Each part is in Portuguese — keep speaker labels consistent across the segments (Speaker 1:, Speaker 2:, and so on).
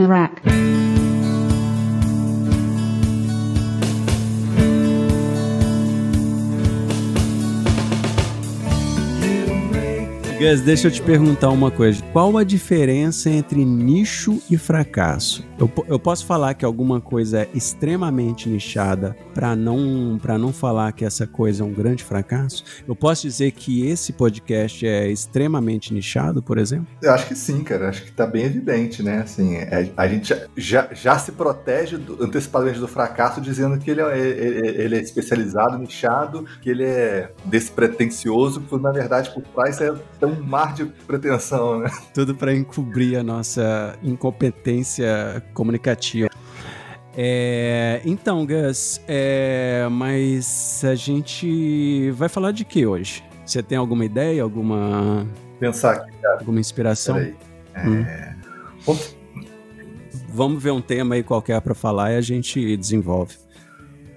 Speaker 1: Iraq.
Speaker 2: Gus, deixa eu te perguntar uma coisa. Qual a diferença entre nicho e fracasso? Eu, eu posso falar que alguma coisa é extremamente nichada para não, pra não falar que essa coisa é um grande fracasso? Eu posso dizer que esse podcast é extremamente nichado, por exemplo?
Speaker 3: Eu acho que sim, cara. Acho que tá bem evidente, né? Assim, é, a gente já, já, já se protege do, antecipadamente do fracasso dizendo que ele é, ele, ele é especializado, nichado, que ele é despretensioso, quando na verdade por trás é um mar de pretensão, né?
Speaker 2: Tudo para encobrir a nossa incompetência comunicativa. É, então, Gus, é, mas a gente vai falar de que hoje? Você tem alguma ideia, alguma.
Speaker 3: Pensar aqui, cara.
Speaker 2: Alguma inspiração?
Speaker 3: Peraí. É...
Speaker 2: Hum. Vamos ver um tema aí qualquer para falar e a gente desenvolve.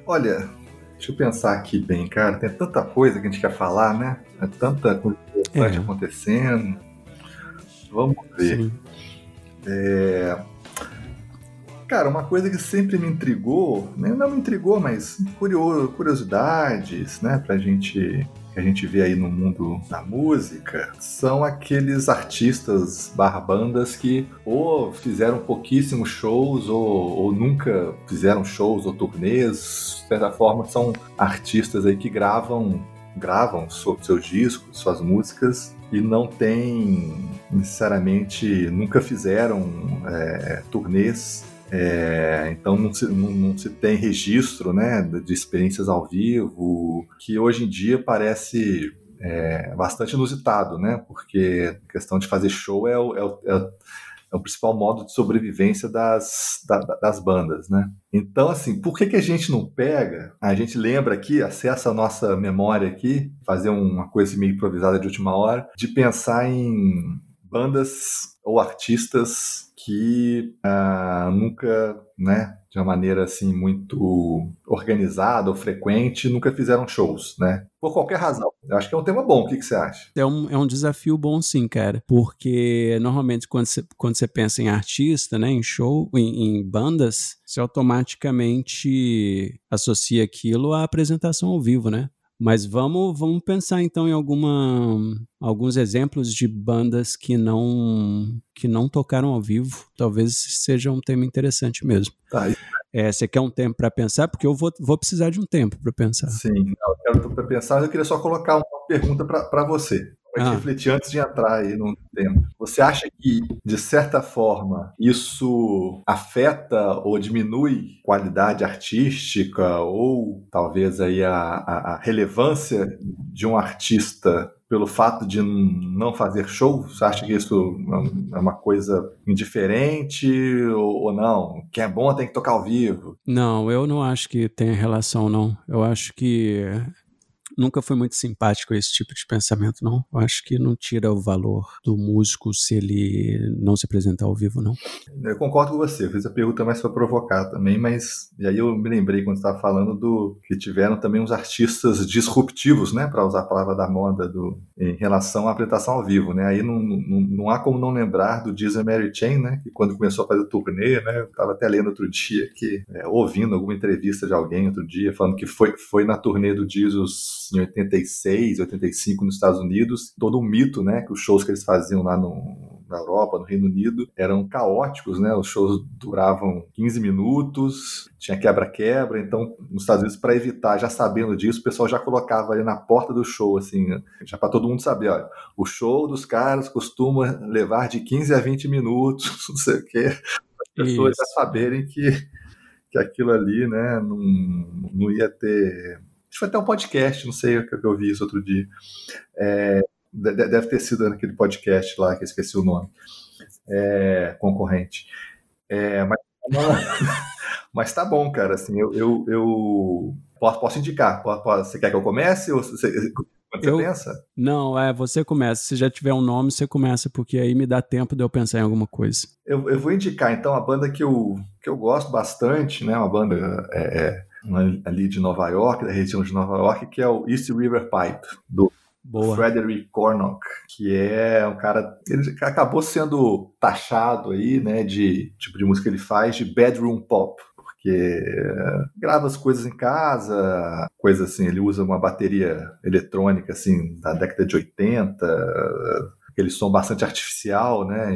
Speaker 3: Olha, deixa eu pensar aqui bem, cara. Tem tanta coisa que a gente quer falar, né? É tanta coisa é. acontecendo. Vamos ver. É... Cara, uma coisa que sempre me intrigou, né? não me intrigou, mas curiosidades, né, pra gente que a gente vê aí no mundo da música são aqueles artistas barra bandas que ou fizeram pouquíssimos shows ou, ou nunca fizeram shows ou turnês, de certa forma são artistas aí que gravam gravam seus discos, suas músicas e não tem necessariamente nunca fizeram é, turnês é, então não se, não, não se, tem registro né, de experiências ao vivo, que hoje em dia parece é, bastante inusitado, né? Porque a questão de fazer show é é o, é o principal modo de sobrevivência das, da, das bandas, né? Então, assim, por que, que a gente não pega? A gente lembra aqui, acessa a nossa memória aqui, fazer uma coisa meio improvisada de última hora, de pensar em bandas ou artistas que ah, nunca, né, de uma maneira assim muito organizada ou frequente, nunca fizeram shows, né? Por qualquer razão. Eu acho que é um tema bom. O que, que você acha?
Speaker 2: É um, é um desafio bom, sim, cara. Porque normalmente quando você, quando você pensa em artista, né, em show, em, em bandas, você automaticamente associa aquilo à apresentação ao vivo, né? Mas vamos, vamos pensar então em alguma, alguns exemplos de bandas que não que não tocaram ao vivo. Talvez seja um tema interessante mesmo.
Speaker 3: Tá.
Speaker 2: É, você quer um tempo para pensar? Porque eu vou, vou precisar de um tempo para pensar.
Speaker 3: Sim, eu quero tempo para pensar. Eu queria só colocar uma pergunta para você para ah. refletir antes de entrar aí no tema. Você acha que, de certa forma, isso afeta ou diminui qualidade artística ou talvez aí a, a, a relevância de um artista pelo fato de não fazer show? Você acha que isso é uma coisa indiferente ou, ou, não? Quem é bom tem que tocar ao vivo?
Speaker 2: Não, eu não acho que tenha relação, não. Eu acho que nunca fui muito simpático a esse tipo de pensamento, não. Eu acho que não tira o valor do músico se ele não se apresentar ao vivo, não.
Speaker 3: Eu concordo com você. Eu fiz a pergunta mais para provocar também, mas e aí eu me lembrei quando estava falando do que tiveram também uns artistas disruptivos, né, para usar a palavra da moda do em relação à apresentação ao vivo, né? Aí não, não, não há como não lembrar do Disney Mary Chain, né, que quando começou a fazer turnê, né, eu estava até lendo outro dia que é, ouvindo alguma entrevista de alguém outro dia falando que foi foi na turnê do Jesus em 86, 85 nos Estados Unidos, todo um mito, né, que os shows que eles faziam lá no, na Europa, no Reino Unido, eram caóticos, né? Os shows duravam 15 minutos, tinha quebra-quebra, então nos Estados Unidos para evitar, já sabendo disso, o pessoal já colocava ali na porta do show assim, já para todo mundo saber, olha, o show dos caras costuma levar de 15 a 20 minutos, não sei o quê, as pessoas já saberem que que aquilo ali, né, não, não ia ter Acho que foi até um podcast, não sei o que eu vi isso outro dia. É, deve ter sido naquele podcast lá, que eu esqueci o nome. É, concorrente. É, mas, mas tá bom, cara. Assim, eu, eu, eu posso, posso indicar. Você quer que eu comece? Ou você, quando eu, você pensa?
Speaker 2: Não, é, você começa. Se já tiver um nome, você começa, porque aí me dá tempo de eu pensar em alguma coisa.
Speaker 3: Eu, eu vou indicar, então, a banda que eu, que eu gosto bastante, né? Uma banda é, é ali de Nova York, da região de Nova York, que é o East River Pipe, do
Speaker 2: Boa.
Speaker 3: Frederick Cornock, que é um cara. Ele acabou sendo taxado aí, né, de tipo de música que ele faz, de bedroom pop porque grava as coisas em casa, coisa assim, ele usa uma bateria eletrônica assim da década de 80, aquele som bastante artificial, né?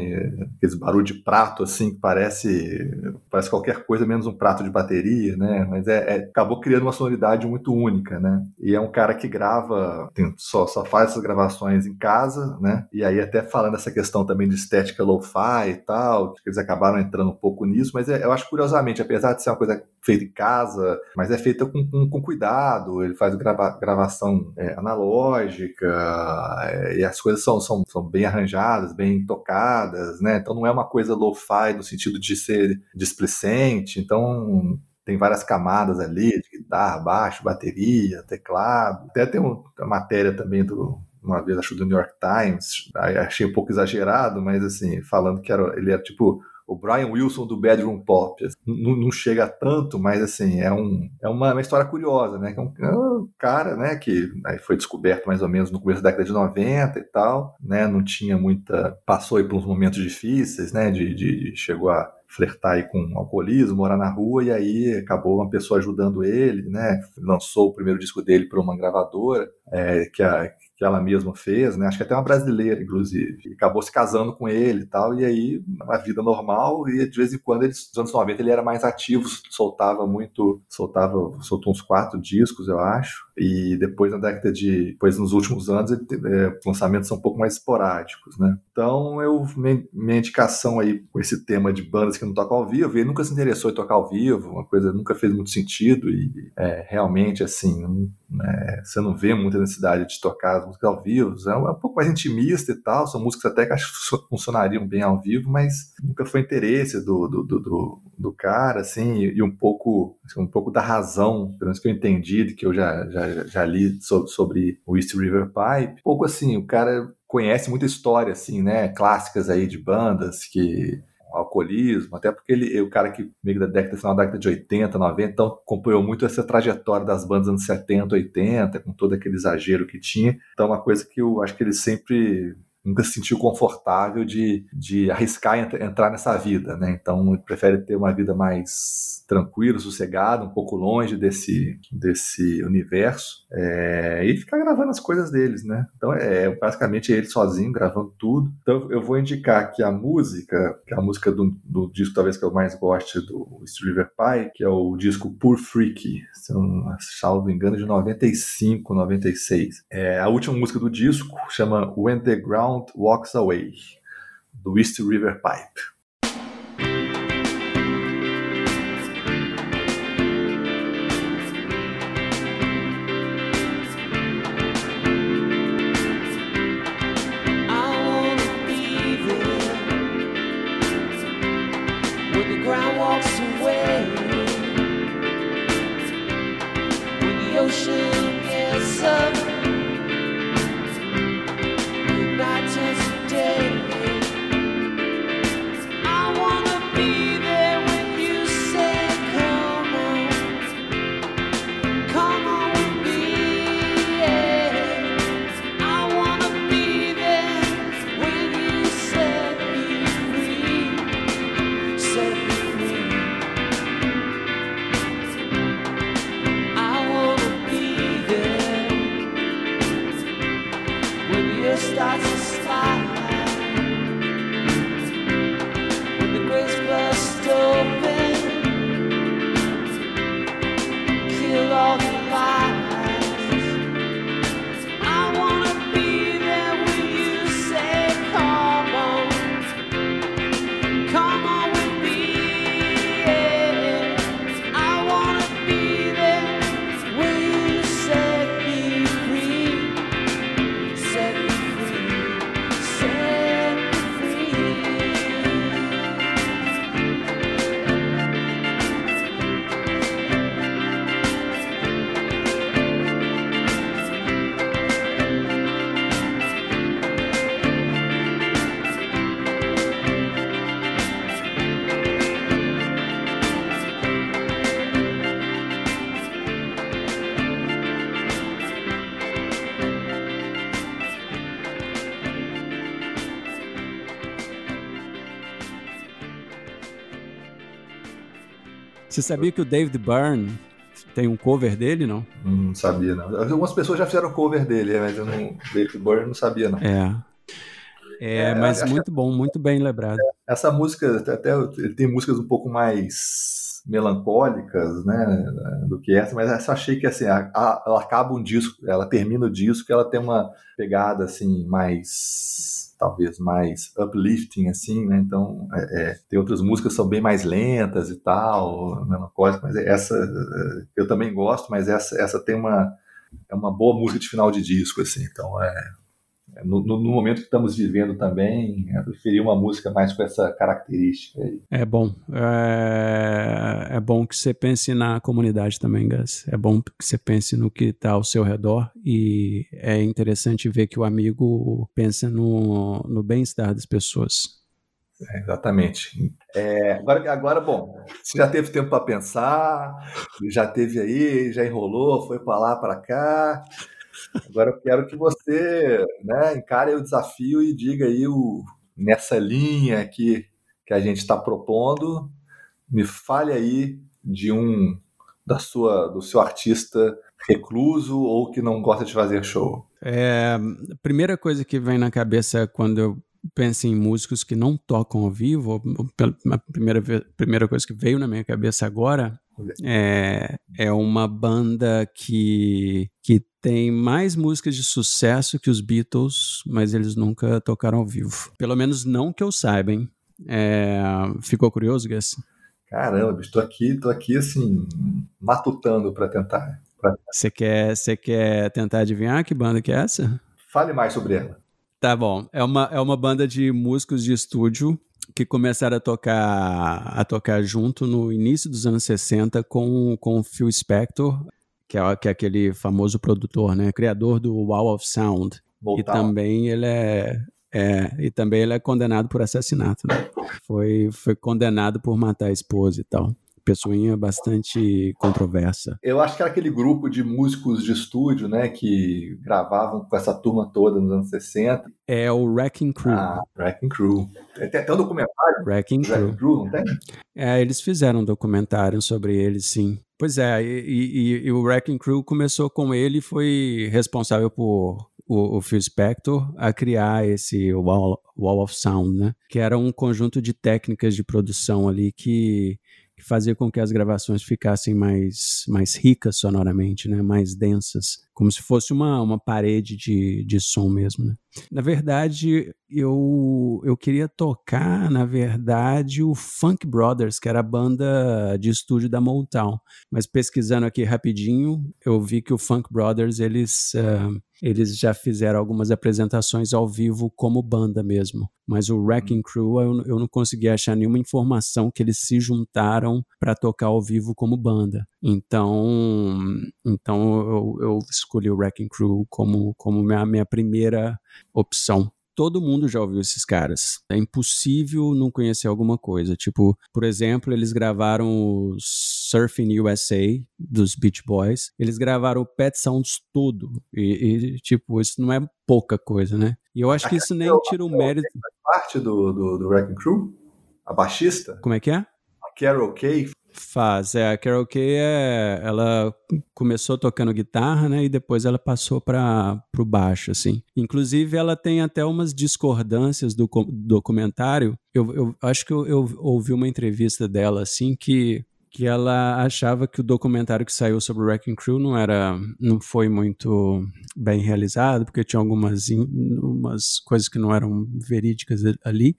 Speaker 3: Aqueles barulho de prato assim que parece parece qualquer coisa menos um prato de bateria, né? Mas é, é acabou criando uma sonoridade muito única, né? E é um cara que grava, tem, só só faz essas gravações em casa, né? E aí até falando essa questão também de estética lo-fi e tal, que eles acabaram entrando um pouco nisso, mas é, eu acho curiosamente, apesar de ser uma coisa feita em casa, mas é feita com, com, com cuidado, ele faz grava, gravação é, analógica, é, e as coisas são, são, são bem arranjadas, bem tocadas, né? Então não é uma coisa lo-fi no sentido de ser displicente, então tem várias camadas ali, de guitarra, baixo, bateria, teclado. Até tem uma matéria também do uma vez acho do New York Times, achei um pouco exagerado, mas assim, falando que era, ele era tipo o Brian Wilson do Bedroom Pop. Não, não, chega tanto, mas assim, é, um, é uma, uma história curiosa, né? É um, é um cara, né, que aí foi descoberto mais ou menos no começo da década de 90 e tal, né? Não tinha muita. Passou por uns momentos difíceis, né? De, de chegou a flertar aí com alcoolismo, morar na rua, e aí acabou uma pessoa ajudando ele, né? Lançou o primeiro disco dele para uma gravadora, é, que, a, que ela mesma fez, né? Acho que até uma brasileira, inclusive. E acabou se casando com ele e tal, e aí uma vida normal, e de vez em quando, ele, nos anos 90, ele era mais ativo, soltava muito, soltava, soltou uns quatro discos, eu acho, e depois na década de, depois nos últimos anos, ele, é, lançamentos são um pouco mais esporádicos, né? Então, eu, minha, indicação aí com esse tema de bandas que não tocam ao vivo, ele nunca se interessou em tocar ao vivo, uma coisa nunca fez muito sentido, e é, realmente, assim, né, você não vê muita necessidade de tocar as músicas ao vivo, é um, é um pouco mais intimista e tal, são músicas até que acho que funcionariam bem ao vivo, mas nunca foi interesse do, do, do, do, do cara, assim, e, e, um pouco assim, um pouco da razão, pelo menos que eu entendi, que eu já, já, já li sobre, sobre o East River Pipe, um pouco assim, o cara conhece muita história, assim, né, clássicas aí de bandas que alcoolismo, até porque ele o cara que meio da década, final da década de 80, 90, então acompanhou muito essa trajetória das bandas anos 70, 80, com todo aquele exagero que tinha. Então, é uma coisa que eu acho que ele sempre nunca se sentiu confortável de, de arriscar entrar nessa vida, né? Então, prefere ter uma vida mais tranquilo, sossegado, um pouco longe desse, desse universo, é, e ficar gravando as coisas deles, né? Então é basicamente ele sozinho gravando tudo. Então eu vou indicar que a música, que é a música do, do disco talvez que eu mais goste do River Pie, que é o disco Pur Freak, se eu não salvo engano, de 95, 96. É, a última música do disco chama When the Ground Walks Away, do East River Pipe.
Speaker 2: Sabia que o David Byrne tem um cover dele, não?
Speaker 3: Não sabia, não. Algumas pessoas já fizeram cover dele, mas eu não. David Byrne não sabia, não.
Speaker 2: É. É, é mas muito bom, muito bem lembrado.
Speaker 3: Essa música, até ele tem músicas um pouco mais melancólicas, né, do que essa, mas essa achei que assim, a, a, ela acaba um disco, ela termina o disco, ela tem uma pegada assim mais talvez mais uplifting, assim, né? Então, é, é, tem outras músicas que são bem mais lentas e tal, melancólicas, mas essa eu também gosto, mas essa, essa tem uma, é uma boa música de final de disco, assim, então é, no, no, no, momento que estamos vivendo também, eu preferi uma música mais com essa característica aí.
Speaker 2: É bom. É, é bom que você pense na comunidade também, Gus. É bom que você pense no que está ao seu redor e é interessante ver que o amigo pensa no, no bem-estar das pessoas.
Speaker 3: É, exatamente. É, agora, agora, bom, você já teve tempo para pensar, já teve aí, já enrolou, foi para lá, para cá. Agora eu quero que você né, encare o desafio e diga aí o, nessa linha aqui que a gente está propondo, me fale aí de um da sua do seu artista recluso ou que não gosta de fazer show.
Speaker 2: É, primeira coisa que vem na cabeça quando eu penso em músicos que não tocam ao vivo, a primeira, primeira coisa que veio na minha cabeça agora é, é uma banda que, que tem mais músicas de sucesso que os Beatles, mas eles nunca tocaram ao vivo. Pelo menos não que eu saiba, hein? É, ficou curioso, Gus?
Speaker 3: Caramba, estou aqui, estou aqui assim, matutando para tentar.
Speaker 2: Você quer, quer tentar adivinhar que banda que é essa?
Speaker 3: Fale mais sobre ela.
Speaker 2: Tá bom. É uma, é uma banda de músicos de estúdio que começaram a tocar a tocar junto no início dos anos 60 com, com o Phil Spector, que é, que é aquele famoso produtor, né, criador do Wall of Sound. Voltar. E também ele é, é, e também ele é condenado por assassinato, né? Foi foi condenado por matar a esposa e tal pessoinha bastante controversa.
Speaker 3: Eu acho que era aquele grupo de músicos de estúdio, né, que gravavam com essa turma toda nos anos 60.
Speaker 2: É o Wrecking Crew.
Speaker 3: Ah, Wrecking Crew. Tem até um documentário.
Speaker 2: Wrecking Crew. Crew, não tem? É, eles fizeram um documentário sobre eles, sim. Pois é, e, e, e o Wrecking Crew começou com ele e foi responsável por o, o, Phil Spector a criar esse Wall, Wall of Sound, né? Que era um conjunto de técnicas de produção ali que que fazia com que as gravações ficassem mais, mais ricas sonoramente, né? mais densas, como se fosse uma, uma parede de, de som mesmo. Né? Na verdade, eu, eu queria tocar, na verdade, o Funk Brothers, que era a banda de estúdio da Motown. Mas pesquisando aqui rapidinho, eu vi que o Funk Brothers, eles... Uh, eles já fizeram algumas apresentações ao vivo como banda mesmo. Mas o Wrecking Crew eu, eu não consegui achar nenhuma informação que eles se juntaram para tocar ao vivo como banda. Então, então eu, eu escolhi o Wrecking Crew como, como minha, minha primeira opção todo mundo já ouviu esses caras. É impossível não conhecer alguma coisa. Tipo, por exemplo, eles gravaram o Surfing USA dos Beach Boys. Eles gravaram o Pet Sounds todo. E, e, tipo, isso não é pouca coisa, né? E eu acho que isso nem tira o mérito.
Speaker 3: parte do, do, do Wrecking Crew? A baixista?
Speaker 2: Como é que é?
Speaker 3: A Carol Kay
Speaker 2: Faz, é, a Carol Kay, é, ela começou tocando guitarra, né, e depois ela passou para o baixo, assim. Inclusive, ela tem até umas discordâncias do documentário. Eu, eu acho que eu, eu ouvi uma entrevista dela, assim, que que ela achava que o documentário que saiu sobre o Wrecking Crew não era não foi muito bem realizado porque tinha algumas umas coisas que não eram verídicas ali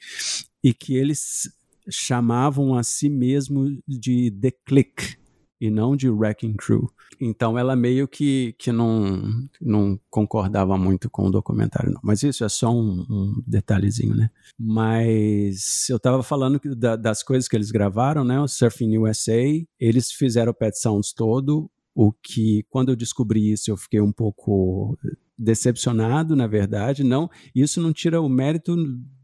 Speaker 2: e que eles chamavam a si mesmo de The Click e não de Wrecking Crew. Então ela meio que, que não, não concordava muito com o documentário, não. Mas isso é só um, um detalhezinho, né? Mas eu estava falando da, das coisas que eles gravaram, né? O Surfing USA, eles fizeram o Pet Sounds todo, o que quando eu descobri isso eu fiquei um pouco decepcionado, na verdade. Não, isso não tira o mérito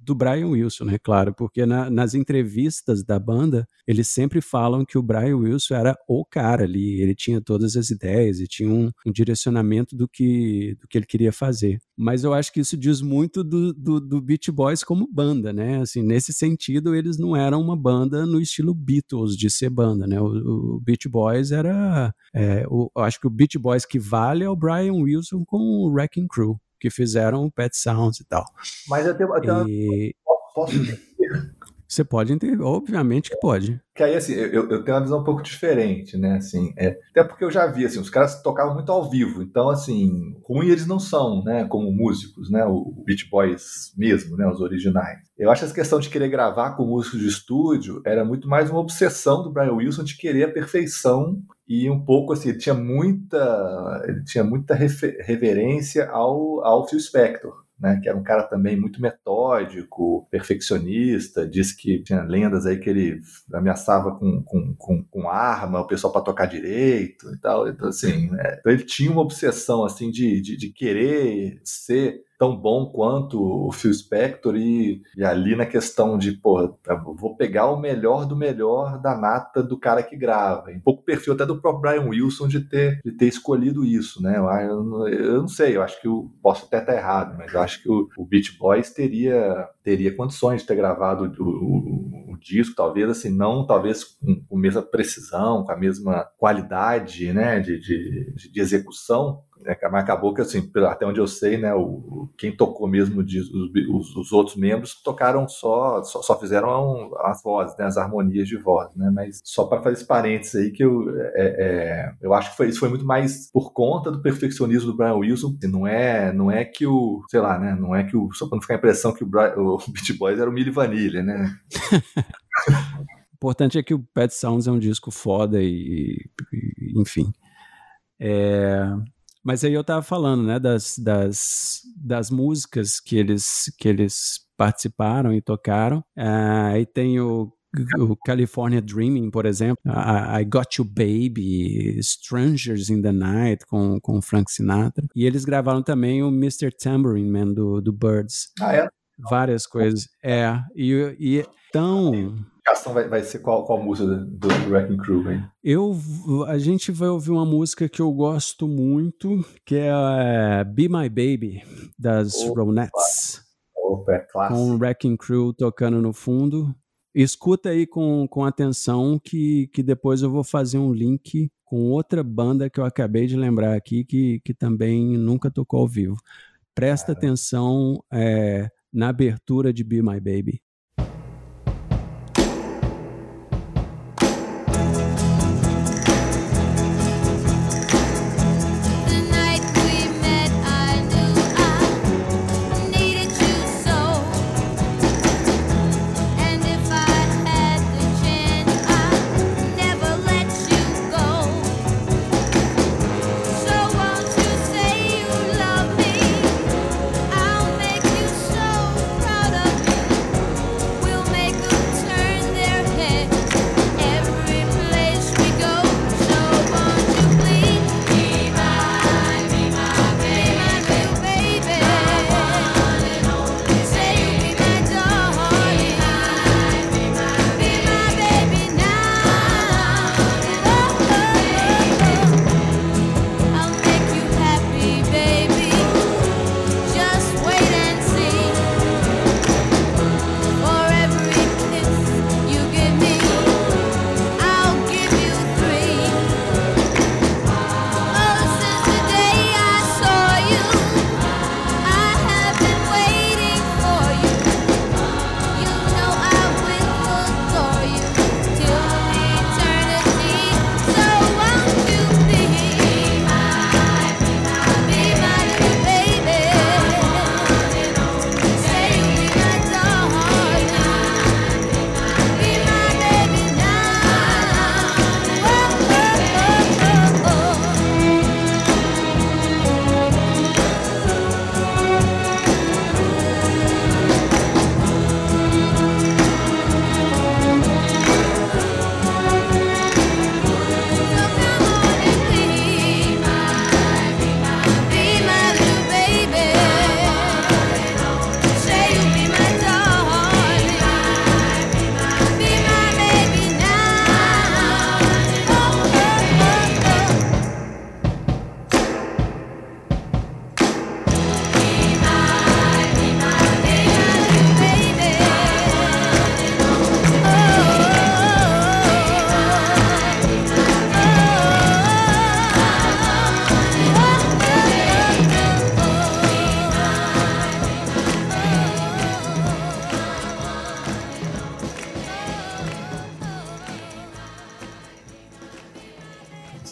Speaker 2: do Brian Wilson, né? Claro, porque na, nas entrevistas da banda, eles sempre falam que o Brian Wilson era o cara ali, ele tinha todas as ideias e tinha um, um direcionamento do que, do que ele queria fazer. Mas eu acho que isso diz muito do, do, do Beach Boys como banda, né? Assim, nesse sentido, eles não eram uma banda no estilo Beatles de ser banda, né? O, o Beach Boys era. É, o, eu acho que o Beach Boys que vale é o Brian Wilson com o Wrecking Crew que fizeram o Pet Sounds e tal.
Speaker 3: Mas eu tenho, eu tenho e... posso
Speaker 2: você pode entender, obviamente que pode.
Speaker 3: Que aí, assim, eu, eu tenho uma visão um pouco diferente, né? Assim, é, até porque eu já vi, assim, os caras tocavam muito ao vivo, então, assim, ruim eles não são, né? Como músicos, né? O Beach Boys mesmo, né? Os originais. Eu acho que essa questão de querer gravar com músicos de estúdio era muito mais uma obsessão do Brian Wilson de querer a perfeição e um pouco assim, ele tinha muita, ele tinha muita reverência ao, ao Phil Spector né, que era um cara também muito metódico, perfeccionista, disse que tinha lendas aí que ele ameaçava com, com, com, com arma o pessoal para tocar direito e tal. Então, assim, né, então ele tinha uma obsessão assim de, de, de querer ser tão bom quanto o Phil Spector e, e ali na questão de, pô, vou pegar o melhor do melhor da nata do cara que grava. Um pouco perfil até do próprio Brian Wilson de ter, de ter escolhido isso, né? Eu, eu, não sei, eu acho que eu posso até estar errado, mas eu acho que o, o Beach Boys teria, teria condições de ter gravado o, o, o disco, talvez assim, não talvez com, com a mesma precisão, com a mesma qualidade, né, de, de, de execução, acabou que, assim, até onde eu sei, né, o, quem tocou mesmo, os, os, outros membros tocaram só, só, só fizeram as vozes, né, as harmonias de voz, né, mas só para fazer esse parênteses aí, que eu, é, é, eu acho que foi, isso foi muito mais por conta do perfeccionismo do Brian Wilson, não é, não é que o, sei lá, né, não é que o, só para não ficar a impressão que o, Brian, o Beat Boys era o Milli Vanilli, né.
Speaker 2: O importante é que o Pet Sounds é um disco foda e, e enfim. É, mas aí eu estava falando, né, das, das, das músicas que eles, que eles participaram e tocaram. Uh, aí tem o o California Dreaming, por exemplo, I, I Got You Baby, Strangers in the Night com, com Frank Sinatra. E eles gravaram também o Mr. Tambourine Man do, do Birds.
Speaker 3: Ah, é?
Speaker 2: Várias coisas. É, e, e tão
Speaker 3: indicação vai, vai ser qual, qual música do, do Wrecking Crew, hein?
Speaker 2: Eu, a gente vai ouvir uma música que eu gosto muito, que é uh, Be My Baby, das Opa. Ronettes.
Speaker 3: Opa, é clássico.
Speaker 2: Com o Wrecking Crew tocando no fundo. Escuta aí com, com atenção que, que depois eu vou fazer um link com outra banda que eu acabei de lembrar aqui que, que também nunca tocou ao vivo. Presta atenção é, na abertura de Be My Baby.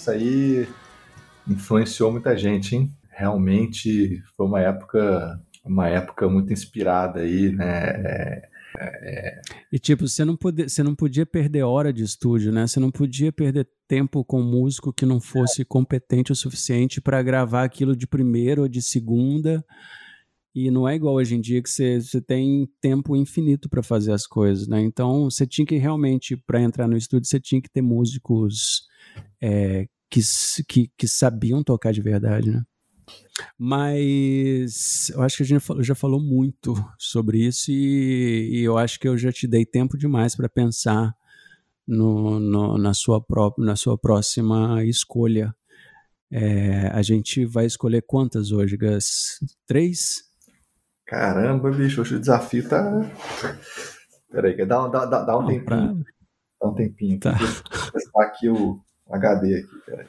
Speaker 3: Isso aí influenciou muita gente, hein? Realmente foi uma época, uma época muito inspirada aí, né? É,
Speaker 2: é... E tipo, você não, podia, você não podia perder hora de estúdio, né? Você não podia perder tempo com um músico que não fosse competente o suficiente para gravar aquilo de primeira ou de segunda. E não é igual hoje em dia que você, você tem tempo infinito para fazer as coisas, né? Então você tinha que realmente, para entrar no estúdio, você tinha que ter músicos é, que, que, que sabiam tocar de verdade, né? Mas eu acho que a gente já falou muito sobre isso e, e eu acho que eu já te dei tempo demais para pensar no, no, na, sua pró na sua próxima escolha. É, a gente vai escolher quantas hoje, Gus? Três?
Speaker 3: Caramba, bicho, hoje o desafio tá. Peraí, dá, dá, dá, dá um Não, tempinho. Pra... Dá um tempinho. Tá. Vou aqui o HD aqui, peraí.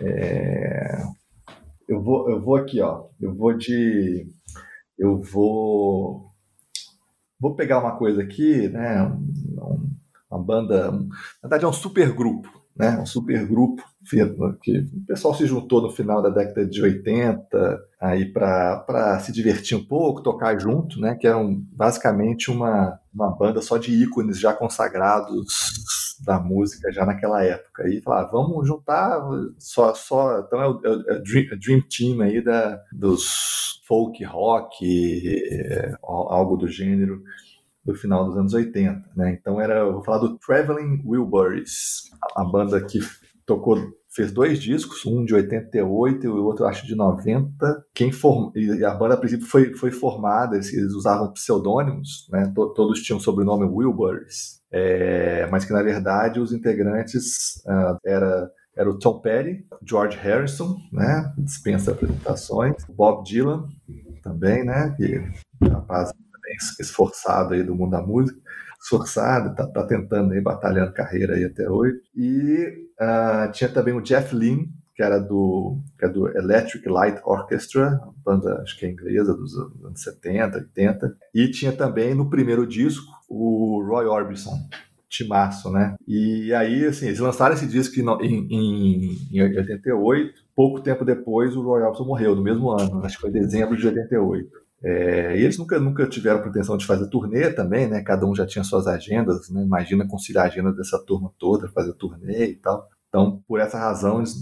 Speaker 3: É... Eu, vou, eu vou aqui, ó. Eu vou de. Eu vou. Vou pegar uma coisa aqui, né? Um, uma banda. Na verdade, é um super grupo, né? Um super grupo que o pessoal se juntou no final da década de 80 aí para se divertir um pouco, tocar junto, né? Que eram basicamente uma, uma banda só de ícones já consagrados da música já naquela época. E falar, vamos juntar só, só então é o, é o Dream, Dream, Team aí da, dos folk rock, é, algo do gênero do final dos anos 80, né? Então era, vou falar do Traveling Wilburys, a banda que tocou fez dois discos, um de 88 e o outro acho de 90. Quem form... E a banda a princípio foi, foi formada, eles, usavam pseudônimos, né? todos tinham o sobrenome Wilburys, é... mas que na verdade os integrantes uh, era era o Tom Petty, George Harrison, né, dispensa apresentações, Bob Dylan também, né, que rapaz esforçado aí do mundo da música, esforçado, tá, tá tentando aí, batalhando carreira aí até hoje. E uh, tinha também o Jeff Lynne, que era do, que é do Electric Light Orchestra, banda acho que é inglesa dos anos 70, 80. E tinha também no primeiro disco o Roy Orbison, timaço, né? E aí, assim, eles lançaram esse disco em, em, em 88, pouco tempo depois o Roy Orbison morreu, no mesmo ano, acho que foi dezembro de 88. É, e eles nunca, nunca tiveram pretensão de fazer turnê também, né? Cada um já tinha suas agendas, né? Imagina conciliar a agenda dessa turma toda, fazer turnê e tal. Então, por essa razão, eles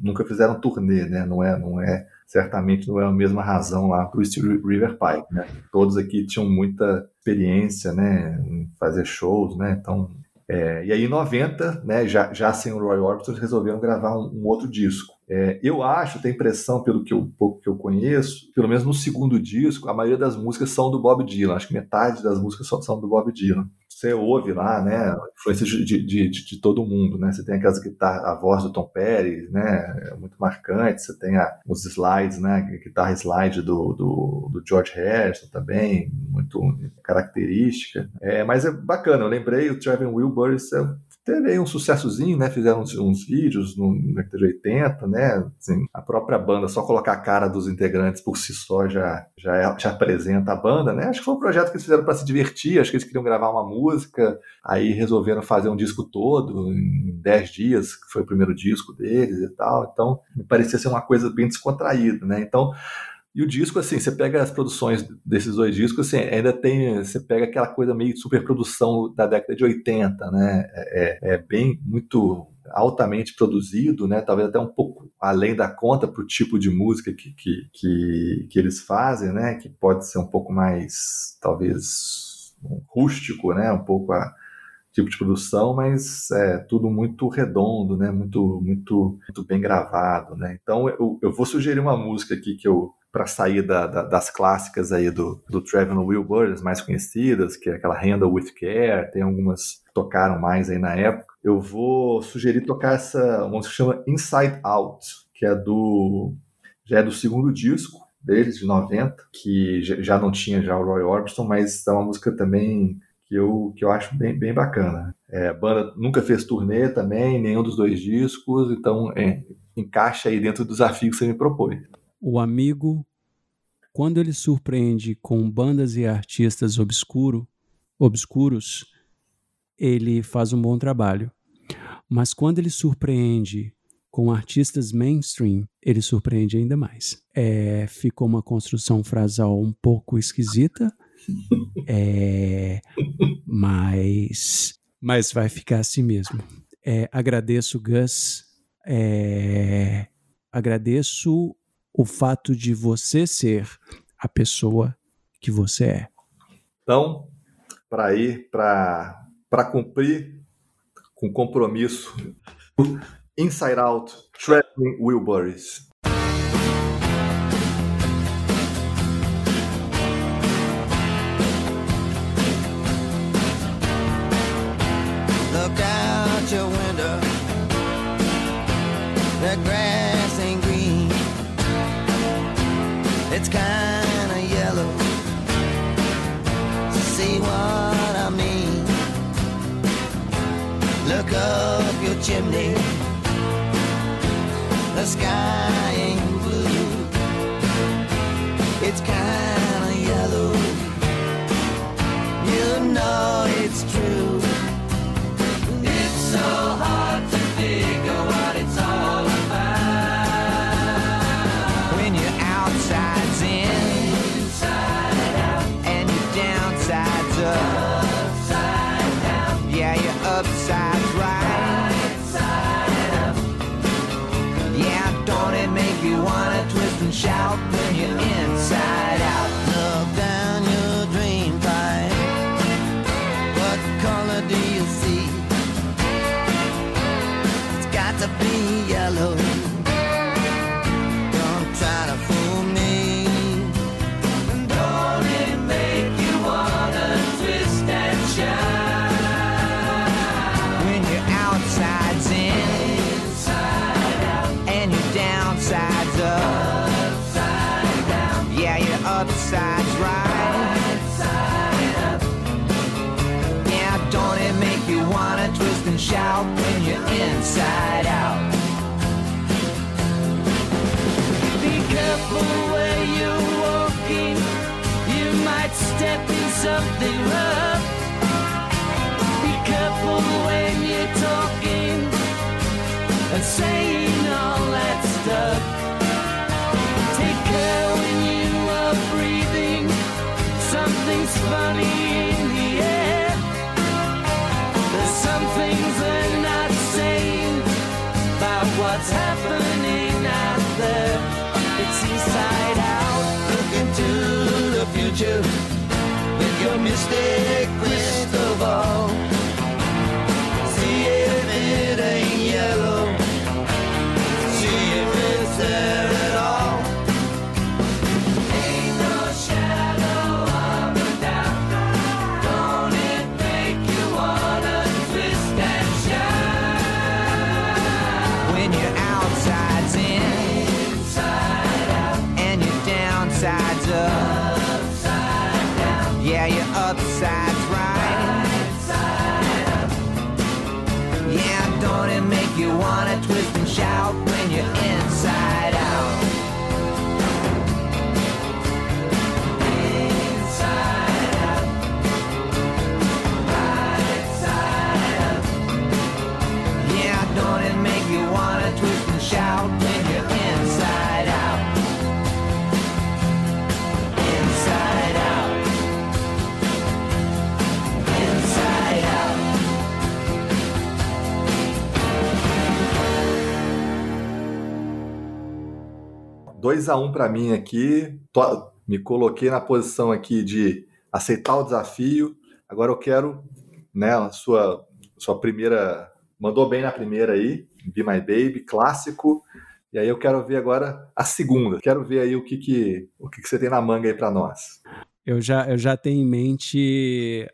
Speaker 3: nunca fizeram turnê, né? Não é, não é, certamente não é a mesma razão lá para o Steel River Pike, né? Todos aqui tinham muita experiência, né? Em fazer shows, né? Então, é, e aí em 90, né? Já, já sem o Roy Orbison, eles resolveram gravar um, um outro disco. É, eu acho, tenho impressão, pelo que eu, pouco que eu conheço, pelo menos no segundo disco, a maioria das músicas são do Bob Dylan. Acho que metade das músicas são, são do Bob Dylan. Você ouve lá, né, influência de, de, de, de, todo mundo, né? Você tem aquelas guitarras, a voz do Tom Petty, né, é muito marcante. Você tem a, os slides, né, a guitarra slide do, do, do, George Harrison também, muito característica. É, mas é bacana, eu lembrei o Trevor Wilburys, é teve aí um sucessozinho, né? Fizeram uns, uns vídeos no de 80, né? Assim, a própria banda, só colocar a cara dos integrantes por si só já, já, é, já apresenta a banda, né? Acho que foi um projeto que eles fizeram para se divertir, acho que eles queriam gravar uma música, aí resolveram fazer um disco todo em 10 dias, que foi o primeiro disco deles e tal. Então, me parecia ser uma coisa bem descontraída, né? Então, e o disco, assim, você pega as produções desses dois discos, assim, ainda tem, você pega aquela coisa meio superprodução da década de 80, né? É, é, é bem, muito altamente produzido, né? Talvez até um pouco além da conta para o tipo de música que, que, que, que, eles fazem, né? Que pode ser um pouco mais, talvez, rústico, né? Um pouco a tipo de produção, mas é tudo muito redondo, né? Muito, muito, muito bem gravado, né? Então eu, eu vou sugerir uma música aqui que eu para sair da, da, das clássicas aí do, do Trevor Wilbur, as mais conhecidas, que é aquela Handle With Care, tem algumas que tocaram mais aí na época. Eu vou sugerir tocar essa música que chama Inside Out, que é do já é do segundo disco deles, de 90, que já não tinha já o Roy Orbison, mas é uma música também que eu, que eu acho bem, bem bacana. É, a banda nunca fez turnê também, nenhum dos dois discos, então é, encaixa aí dentro do desafio que você me propôs
Speaker 2: o amigo, quando ele surpreende com bandas e artistas obscuro, obscuros, ele faz um bom trabalho. Mas quando ele surpreende com artistas mainstream, ele surpreende ainda mais. É, ficou uma construção frasal um pouco esquisita, é, mas, mas vai ficar assim mesmo. É, agradeço, Gus. É, agradeço o fato de você ser a pessoa que você é.
Speaker 3: Então, para ir, para cumprir com compromisso, Inside Out, Traveling Wilburys. Look out your window. The grass Up your chimney. The sky ain't blue. It's kinda yellow. You know it's true.
Speaker 1: Might step in something rough. Be careful when you're talking and saying the future with your mystic shout
Speaker 3: 2 a 1 para mim aqui. Tô- me coloquei na posição aqui de aceitar o desafio. Agora eu quero, né, sua sua primeira mandou bem na primeira aí, Be My Baby, clássico. E aí eu quero ver agora a segunda. Quero ver aí o que que o que, que você tem na manga aí para nós.
Speaker 2: Eu já, eu já tenho em mente,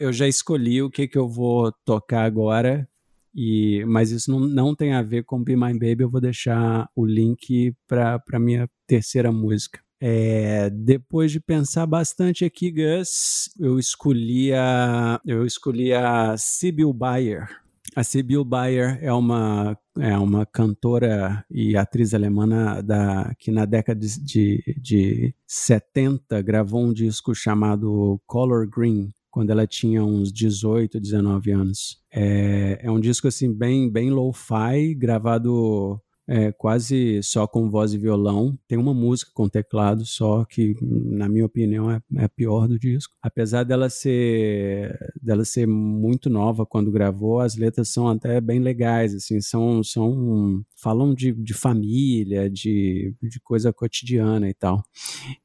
Speaker 2: eu já escolhi o que, que eu vou tocar agora, e, mas isso não, não tem a ver com Be My Baby, eu vou deixar o link para a minha terceira música. É, depois de pensar bastante aqui, Gus, eu escolhi a, eu escolhi a Sibyl Bayer. A Sibyl Bayer é uma, é uma cantora e atriz alemã da, que na década de, de, de 70 gravou um disco chamado Color Green, quando ela tinha uns 18, 19 anos. É, é um disco assim bem bem lo-fi, gravado é, quase só com voz e violão. Tem uma música com teclado só, que, na minha opinião, é, é a pior do disco. Apesar dela ser, dela ser muito nova quando gravou, as letras são até bem legais, assim, são, são falam de, de família, de, de coisa cotidiana e tal.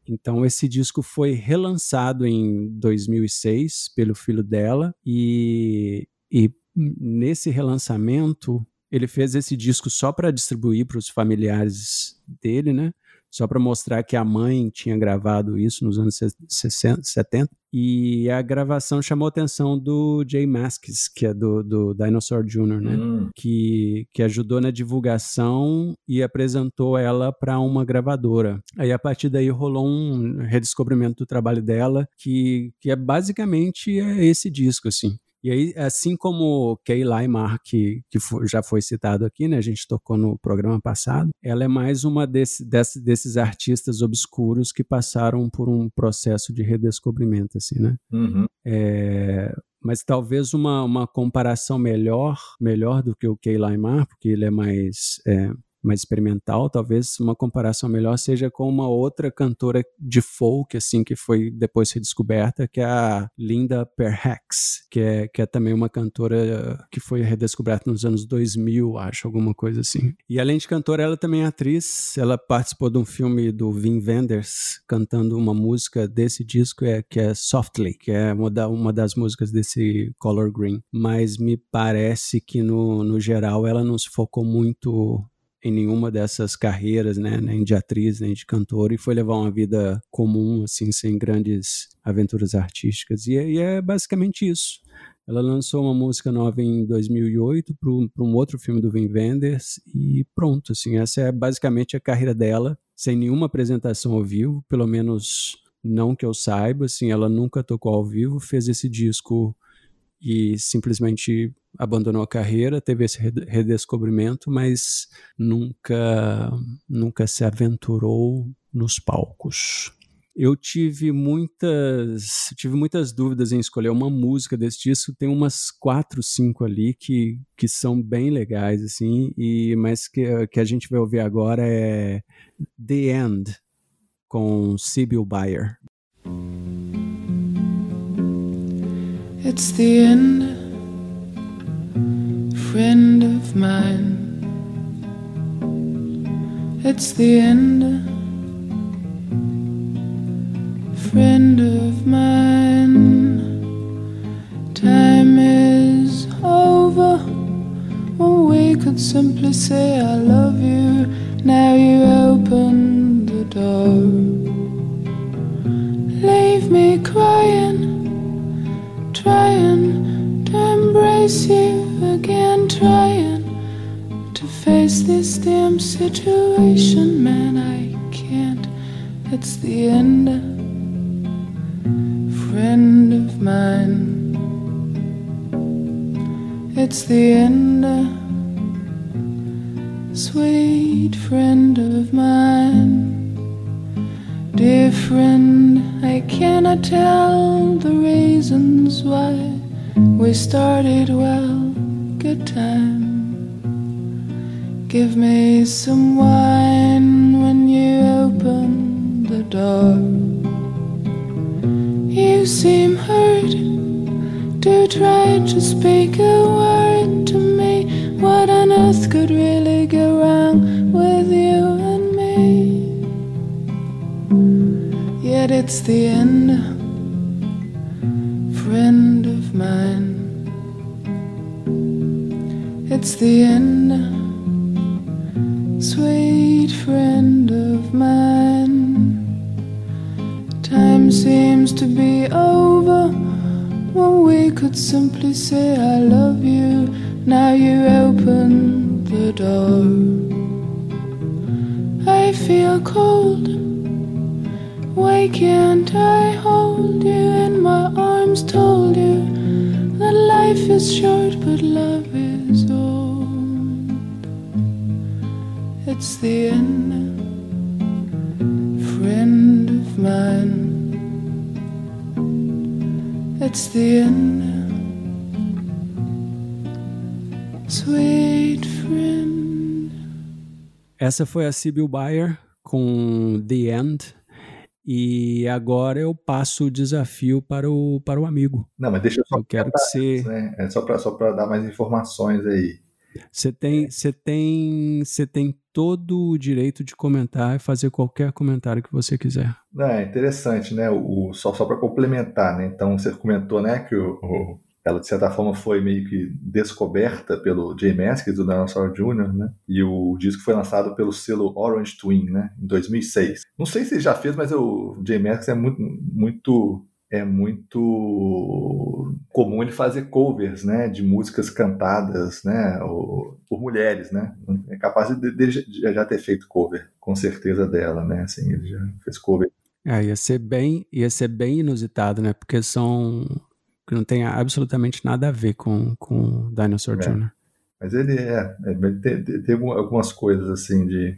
Speaker 2: Então, esse disco foi relançado em 2006 pelo filho dela e, e nesse relançamento ele fez esse disco só para distribuir para os familiares dele, né? Só para mostrar que a mãe tinha gravado isso nos anos 60, 70. E a gravação chamou a atenção do Jay Mascis, que é do, do Dinosaur Jr., né? Hum. Que, que ajudou na divulgação e apresentou ela para uma gravadora. Aí a partir daí rolou um redescobrimento do trabalho dela, que, que é basicamente é esse disco, assim. E aí, assim como Kay Laimar, que, que foi, já foi citado aqui, né, a gente tocou no programa passado, ela é mais uma desse, desse, desses artistas obscuros que passaram por um processo de redescobrimento, assim, né? Uhum. É, mas talvez uma, uma comparação melhor, melhor do que o Kay Laimar, porque ele é mais é, mais experimental, talvez uma comparação melhor seja com uma outra cantora de folk, assim, que foi depois redescoberta, que é a Linda Perhax, que é, que é também uma cantora que foi redescoberta nos anos 2000, acho, alguma coisa assim. E além de cantora, ela também é atriz, ela participou de um filme do Wim Wenders, cantando uma música desse disco, é, que é Softly, que é uma, da, uma das músicas desse Color Green. Mas me parece que, no, no geral, ela não se focou muito em nenhuma dessas carreiras, né, nem de atriz, nem de cantora, e foi levar uma vida comum, assim, sem grandes aventuras artísticas. E, é, e é basicamente isso. Ela lançou uma música nova em 2008 para um outro filme do Wim Wenders e pronto, assim, essa é basicamente a carreira dela, sem nenhuma apresentação ao vivo, pelo menos não que eu saiba, assim, ela nunca tocou ao vivo, fez esse disco e simplesmente abandonou a carreira, teve esse redescobrimento, mas nunca, nunca se aventurou nos palcos. Eu tive muitas, tive muitas dúvidas em escolher uma música desse disco. Tem umas quatro, cinco ali que, que são bem legais, assim, e mas que, que a gente vai ouvir agora é The End com Sibyl Bayer.
Speaker 4: It's the end, friend of mine. It's the end, friend of mine. Time is over. We could simply say, I love you. Now you open the door. The end, sweet friend of mine. Dear friend, I cannot tell the reasons why we started well. Good time. Give me some wine when you open the door. You seem hurt. Do try to speak simply say, I love you. Now you open the door. I feel cold why can't I hold you in my arms? Told you that life is short, but love is old. It's the end, friend of mine. It's the end,
Speaker 2: Essa foi a Sibyl Bayer com The End. E agora eu passo o desafio para o, para o amigo.
Speaker 3: Não, mas deixa eu só
Speaker 2: Eu quero que você.
Speaker 3: né? É só para só pra dar mais informações aí.
Speaker 2: Você tem, você tem, você tem todo o direito de comentar e fazer qualquer comentário que você quiser.
Speaker 3: Não, é interessante, né? O, o- só só para complementar, né? Então você comentou, né, que o, o- ela de certa forma foi meio que descoberta pelo Jay Maskey do Dinosaur Jr., né? E o disco foi lançado pelo selo Orange Twin, né? Em 2006. Não sei se ele já fez, mas o Jay Maskey é muito, muito é muito comum ele fazer covers, né, de músicas cantadas, né, ou- por mulheres, né. É capaz de, de já- já ter feito cover, com certeza dela, né. Assim, ele já fez cover.
Speaker 2: É, ia ser bem, ia ser bem inusitado, né? Porque são que não tem absolutamente nada a ver com com Dinosaur
Speaker 3: É.
Speaker 2: Jr.
Speaker 3: Mas ele é, é tem, tem- tem algum- algumas coisas assim de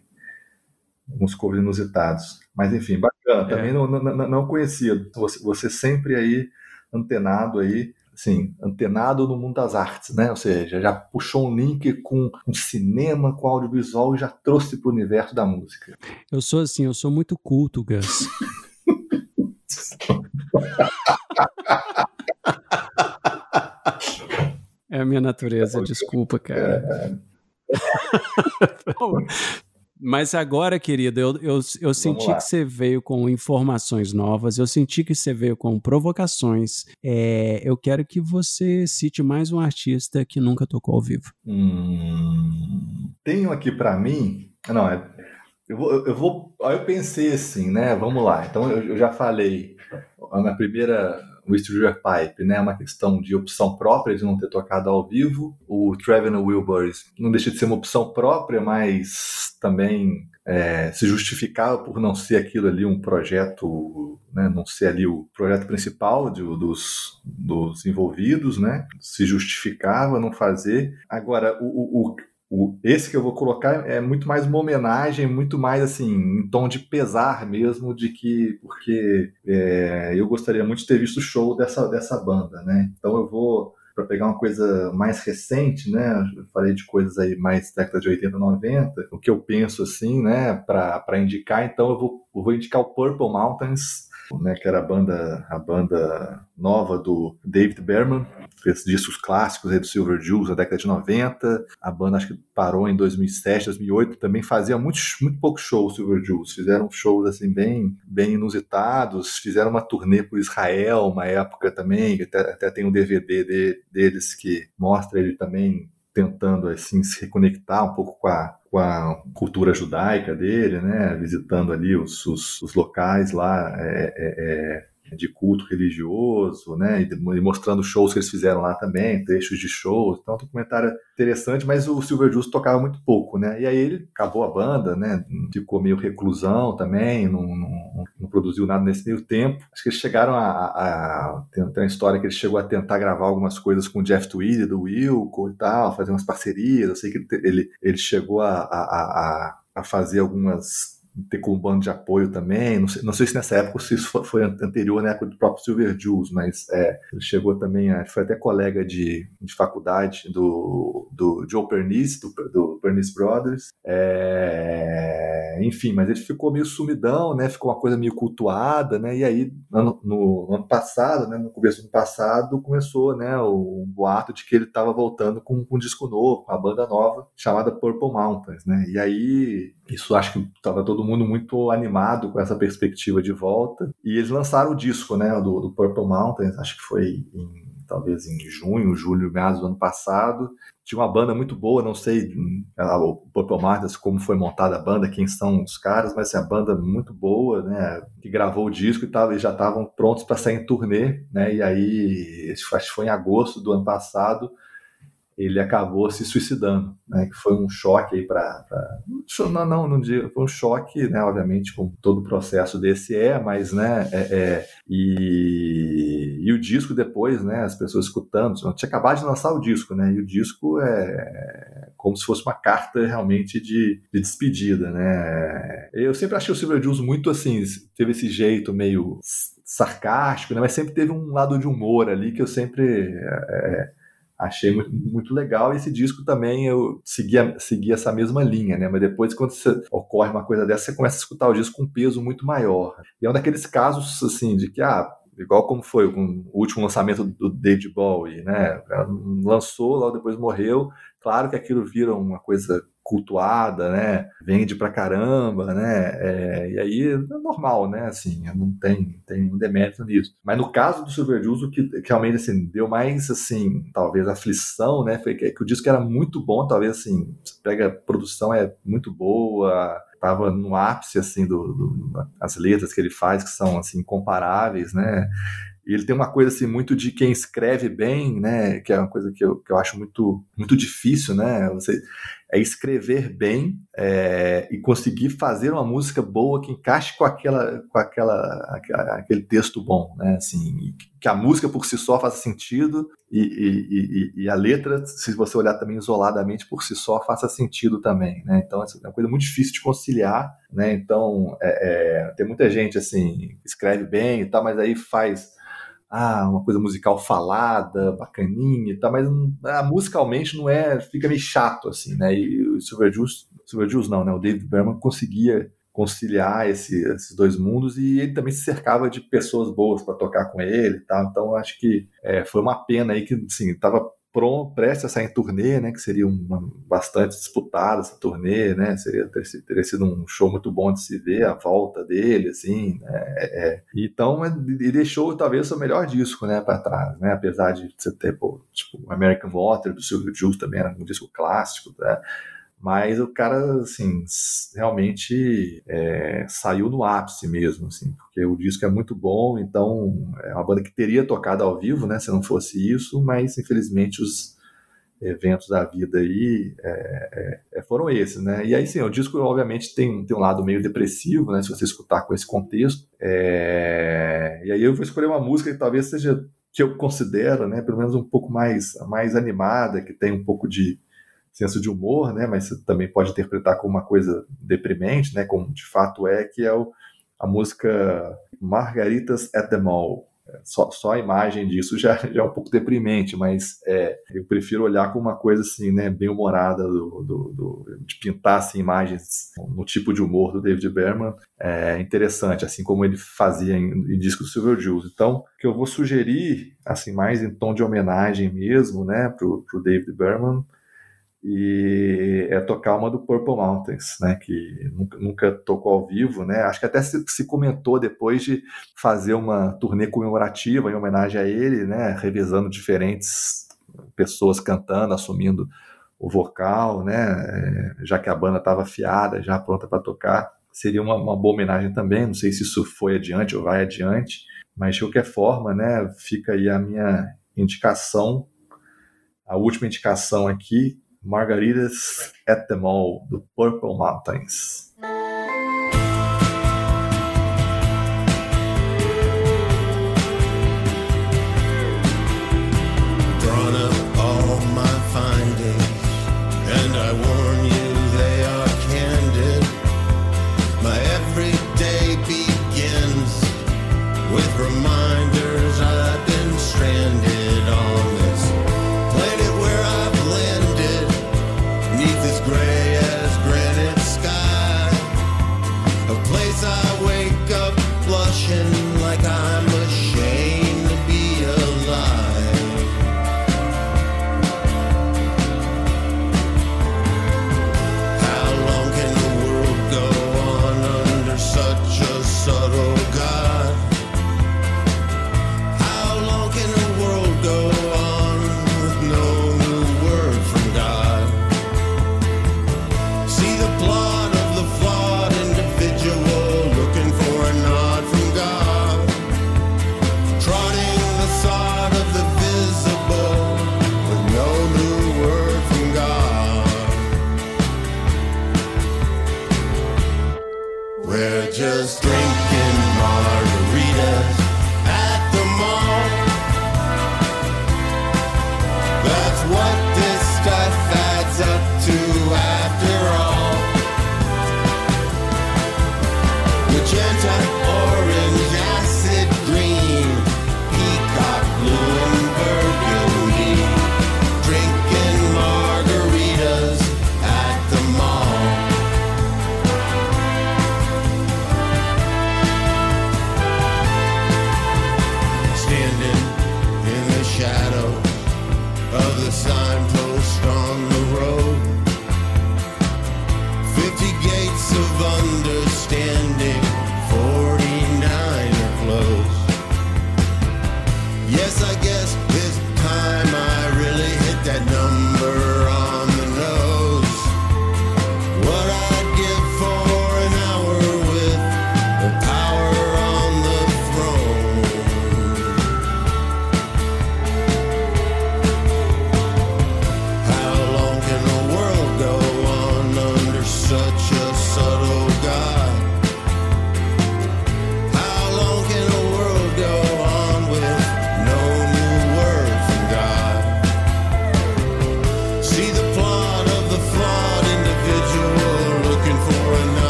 Speaker 3: alguns covers inusitados. Mas enfim, bacana.
Speaker 2: É.
Speaker 3: Também não, não, não- não conhecido. Você, você sempre aí antenado aí, assim, antenado no mundo das artes, né? Ou seja, já puxou um link com, com cinema, com audiovisual e já trouxe para o universo da música.
Speaker 2: Eu sou assim, eu sou muito culto, Gus. É a minha natureza, desculpa, cara. Mas agora, querido, eu, eu, eu senti que você veio com informações novas, eu senti que você veio com provocações. É, eu quero que você cite mais um artista que nunca tocou ao vivo.
Speaker 3: Hum, tenho aqui para mim. Não, é, eu vou, eu vou. Aí eu pensei assim, né? Vamos lá. Então eu, eu já falei na primeira o Stranger Pipe, né? Uma questão de opção própria de não ter tocado ao vivo. O Trevor Wilburys não deixa de ser uma opção própria, mas também é, se justificava por não ser aquilo ali um projeto, né, não ser ali o projeto principal de- dos, dos envolvidos, né, se justificava não fazer. Agora, o, o- o- esse que eu vou colocar é muito mais uma homenagem, muito mais assim, em tom de pesar mesmo, de que, porque é, eu gostaria muito de ter visto o show dessa, dessa banda, né, então eu vou para pegar uma coisa mais recente, né? Eu falei de coisas aí mais década de 80, 90. O que eu penso assim, né, para indicar, então eu vou, eu vou indicar o Purple Mountains, né, que era a banda a banda nova do David Berman, fez discos clássicos aí do Silver Juice na década de 90. A banda acho que parou em 2007, 2008, também fazia muito, muito show o Silver Juice. Fizeram shows assim bem, bem inusitados, fizeram uma turnê por Israel, uma época também, até, até tem um DVD de- deles que mostra ele também tentando assim se reconectar um pouco com a, com a cultura judaica dele, né? Visitando ali os, os, os locais lá é, é, é, de culto religioso, né? E mostrando shows que eles fizeram lá também, trechos de shows. Então, é um documentário interessante, mas o Silver Juice tocava muito pouco, né? E aí ele acabou a banda, né? Ficou meio reclusão também, não, não, não produziu nada nesse meio tempo. Acho que eles chegaram a. a, a tem, uma história que ele chegou a tentar gravar algumas coisas com o Jeff Tweedy, do Wilco e tal, fazer umas parcerias. Eu sei que ele, ele, ele chegou a, a, a fazer algumas ter como bando de apoio também. Não sei, não sei se nessa época se isso foi, anterior na época do próprio Silver Juice, mas é, ele chegou também a. Foi até colega de, de faculdade do, do Joe Pernice, do, do Pernice Brothers. É, enfim, mas ele ficou meio sumidão, né? Ficou uma coisa meio cultuada, né? E aí, no, no- no ano passado, né? No começo do ano passado, começou, né? O, um boato de que ele estava voltando com, com um disco novo, com uma banda nova, chamada Purple Mountains, né? E aí, isso acho que estava todo mundo muito animado com essa perspectiva de volta. E eles lançaram o disco, né? Do, do Purple Mountains, acho que foi em talvez em junho, julho, meados do ano passado. Tinha uma banda muito boa, não sei hum, a- o Purple Mountains, como foi montada a banda, quem são os caras, mas assim, a banda muito boa, né? Que gravou o disco e tava, já estavam prontos para sair em turnê, né? E aí, acho que foi em agosto do ano passado, ele acabou se suicidando, né? Que foi um choque aí para não, não, não digo, foi um choque, né? Obviamente, com todo o processo desse é, mas, né? É, é, e, e o disco depois, né? As pessoas escutando, tinha acabado de lançar o disco, né? E o disco é como se fosse uma carta realmente de, de despedida, né? Eu sempre achei o Silver Juice muito assim, teve esse jeito meio sarcástico, né? mas sempre teve um lado de humor ali que eu sempre é, achei muito, muito, legal. E esse disco também eu seguia, seguia essa mesma linha, né? Mas depois, quando ocorre uma coisa dessa, você começa a escutar o disco com um peso muito maior. E é um daqueles casos, assim, de que, ah, igual como foi com o último lançamento do David Bowie, né? Lançou, logo depois morreu. Claro que aquilo vira uma coisa cultuada, né? Vende pra caramba, né? É, e aí é normal, né? Assim, não tem, tem um demérito nisso. Mas no caso do Silver Juice, o que, realmente assim, deu mais, assim, talvez aflição, né? Foi que, que o disco era muito bom, talvez assim, você pega a produção é muito boa, tava no ápice assim do, do, as letras que ele faz que são assim incomparáveis, né? E ele tem uma coisa assim muito de quem escreve bem, né? Que é uma coisa que eu, que eu acho muito muito difícil, né? Você é escrever bem é, e conseguir fazer uma música boa que encaixe com aquela com aquela aquele texto bom, né? Assim, que a música por si só faça sentido e, e, e, e, a letra, se você olhar também isoladamente por si só, faça sentido também, né? Então é uma coisa muito difícil de conciliar, né? Então é, é, tem muita gente assim escreve bem e tal, mas aí faz ah, uma coisa musical falada, bacaninha e tal, mas ah, musicalmente não é, fica meio chato, assim, né? E o Silver Juice, Silver Juice não, né? O David Berman conseguia conciliar esse, esses dois mundos e ele também se cercava de pessoas boas para tocar com ele e tal, então acho que é, foi uma pena aí que, assim, tava prestes a sair em turnê, né, que seria uma, bastante disputada essa turnê, né, seria, teria, teria sido um show muito bom de se ver a volta dele, assim, né, é, é. então ele deixou talvez o seu melhor disco, né, para trás, né, apesar de você ter, pô, tipo, American Water do Silvio Jules também era um disco clássico, né, mas o cara, assim, realmente é, saiu no ápice mesmo, assim, porque o disco é muito bom, então é uma banda que teria tocado ao vivo, né, se não fosse isso, mas infelizmente os eventos da vida aí é, é, é foram esses, né, e aí sim, o disco obviamente tem, tem um lado meio depressivo, né, se você escutar com esse contexto, é, e aí eu vou escolher uma música que talvez seja, que eu considero, né, pelo menos um pouco mais, mais animada, que tem um pouco de senso de humor, né? Mas você também pode interpretar como uma coisa deprimente, né? Como de fato é, que é o, a música Margaritas at the Mall. É, só, só a imagem disso já, já é um pouco deprimente, mas é, eu prefiro olhar com uma coisa assim, né, bem humorada, do, do, do, de pintar assim, imagens no tipo de humor do David Berman, é interessante, assim como ele fazia em, em discos do Silver Jules. Então, que eu vou sugerir, assim, mais em tom de homenagem mesmo, né, pro David Berman, e é tocar uma do Purple Mountains, né, que nunca, nunca tocou ao vivo, né, acho que até se, se, comentou depois de fazer uma turnê comemorativa em homenagem a ele, né, revisando diferentes pessoas cantando, assumindo o vocal, né, é, já que a banda estava afiada, já pronta para tocar, seria uma, uma boa homenagem também, não sei se isso foi adiante ou vai adiante, mas de qualquer forma, né, fica aí a minha indicação, a última indicação aqui, Margaritas at the Mall, do Purple Mountains.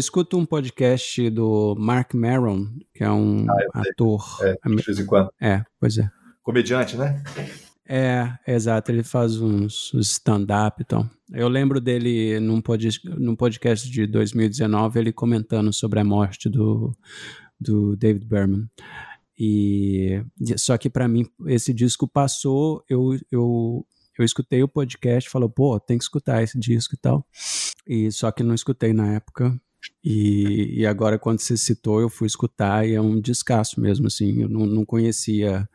Speaker 2: Escuto um podcast do Mark Maron, que é um
Speaker 3: Ah,
Speaker 2: ator.
Speaker 3: É, de vez em quando.
Speaker 2: É, pois é.
Speaker 3: Comediante, né?
Speaker 2: É, exato, ele faz uns stand-up e tal. Eu lembro dele num, pod, num podcast de 2019, ele comentando sobre a morte do, do David Berman. E só que para mim esse disco passou, eu, eu, eu escutei o podcast, falou, pô, tem que escutar esse disco e tal. E só que não escutei na época. E, e agora quando você citou, eu fui escutar e é um descasso mesmo assim. Eu não, não conhecia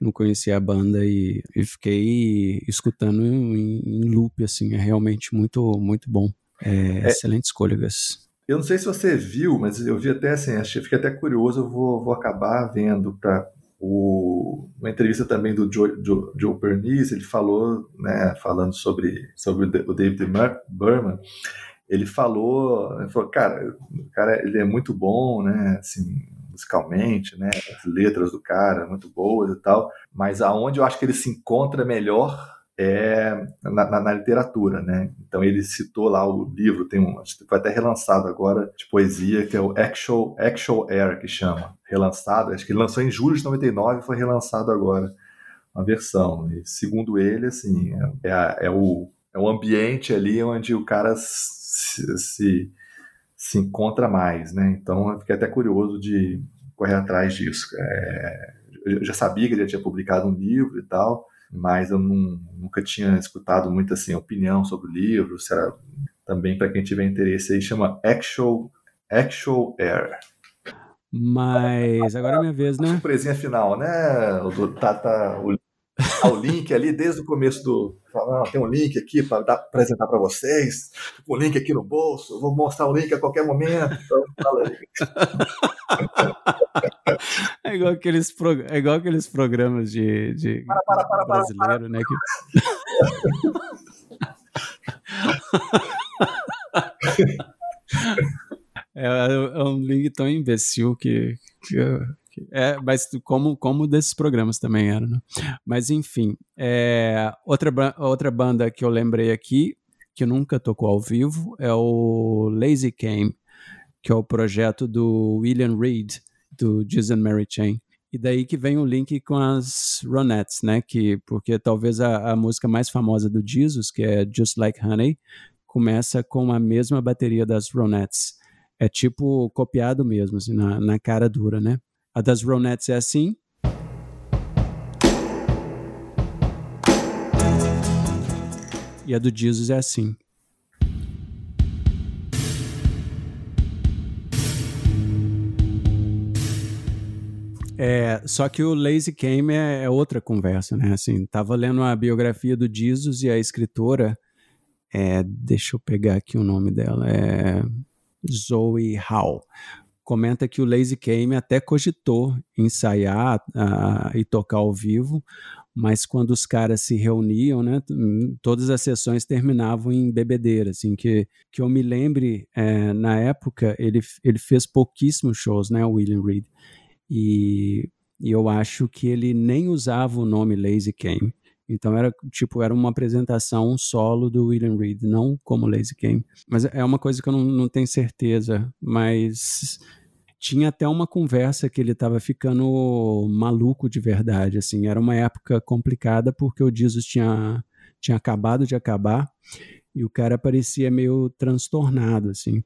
Speaker 2: não conhecia a banda e, e fiquei escutando em, em loop, assim, é realmente muito, muito bom. É, Excelente escolha, Gus.
Speaker 3: Eu não sei se você viu, mas eu vi até assim, achei, fiquei até curioso, eu vou, vou acabar vendo para o, uma entrevista também do Joe, Joe, Joe Pernice, ele falou, né, falando sobre, sobre o Da- o David Berman, ele falou, ele falou, cara, o cara ele é muito bom, né, assim, musicalmente, né, as letras do cara muito boas e tal, mas aonde eu acho que ele se encontra melhor é na, na- na literatura, né? Então ele citou lá o livro, tem um, foi até relançado agora de poesia, que é o Actual, Actual Air, que chama, relançado, acho que ele lançou em julho de 99 e foi relançado agora uma versão. E segundo ele, assim, é, é é o, é o ambiente ali onde o cara se, se, se encontra mais, né? Então eu fiquei até curioso de correr atrás disso. É, eu já sabia que ele já tinha publicado um livro e tal, mas eu não- nunca tinha escutado muito assim opinião sobre o livro. Se era também para quem tiver interesse aí chama Actual Actual Air.
Speaker 2: Mas agora é minha vez, né?
Speaker 3: Surpresinha final, né? O do, tá, tá, o, o link ali desde o começo do. Não, tem um link aqui para apresentar para vocês. O link aqui no bolso. Vou mostrar o link a qualquer momento.
Speaker 2: É igual aqueles, prog- é igual aqueles programas de, de
Speaker 3: para, para, para,
Speaker 2: brasileiro, né? Que... é, é um link tão imbecil que, que- é, mas como como desses programas também era, né? Mas enfim, é, outra outra banda que eu lembrei aqui que nunca tocou ao vivo é o Lazy Came, que é o projeto do William Reed do Jesus and Mary Chain. E daí que vem o link com as Ronettes, né? Que, porque talvez a, a música mais famosa do Jesus, que é Just Like Honey, começa com a mesma bateria das Ronettes. É tipo copiado mesmo, assim, na, na cara dura, né? A das Ronettes é assim. E a do Jesus é assim. É, só que o Lazy Came é, é outra conversa, né? Assim, tava lendo a biografia do Jesus e a escritora, é, deixa eu pegar aqui o nome dela, é Zoe Howe. Comenta que o Lazy Came até cogitou ensaiar ah, e tocar ao vivo, mas quando os caras se reuniam, né, t- todas as sessões terminavam em bebedeira, assim, que, que eu me lembre, é, na época, ele, ele fez pouquíssimos shows, né, o William Reed, e, e eu acho que ele nem usava o nome Lazy Came. Então era tipo era uma apresentação solo do William Reed, não como Lazy Came. Mas é uma coisa que eu não, não tenho certeza. Mas tinha até uma conversa que ele estava ficando maluco de verdade. Assim, era uma época complicada porque o Jesus tinha tinha acabado de acabar e o cara parecia meio transtornado assim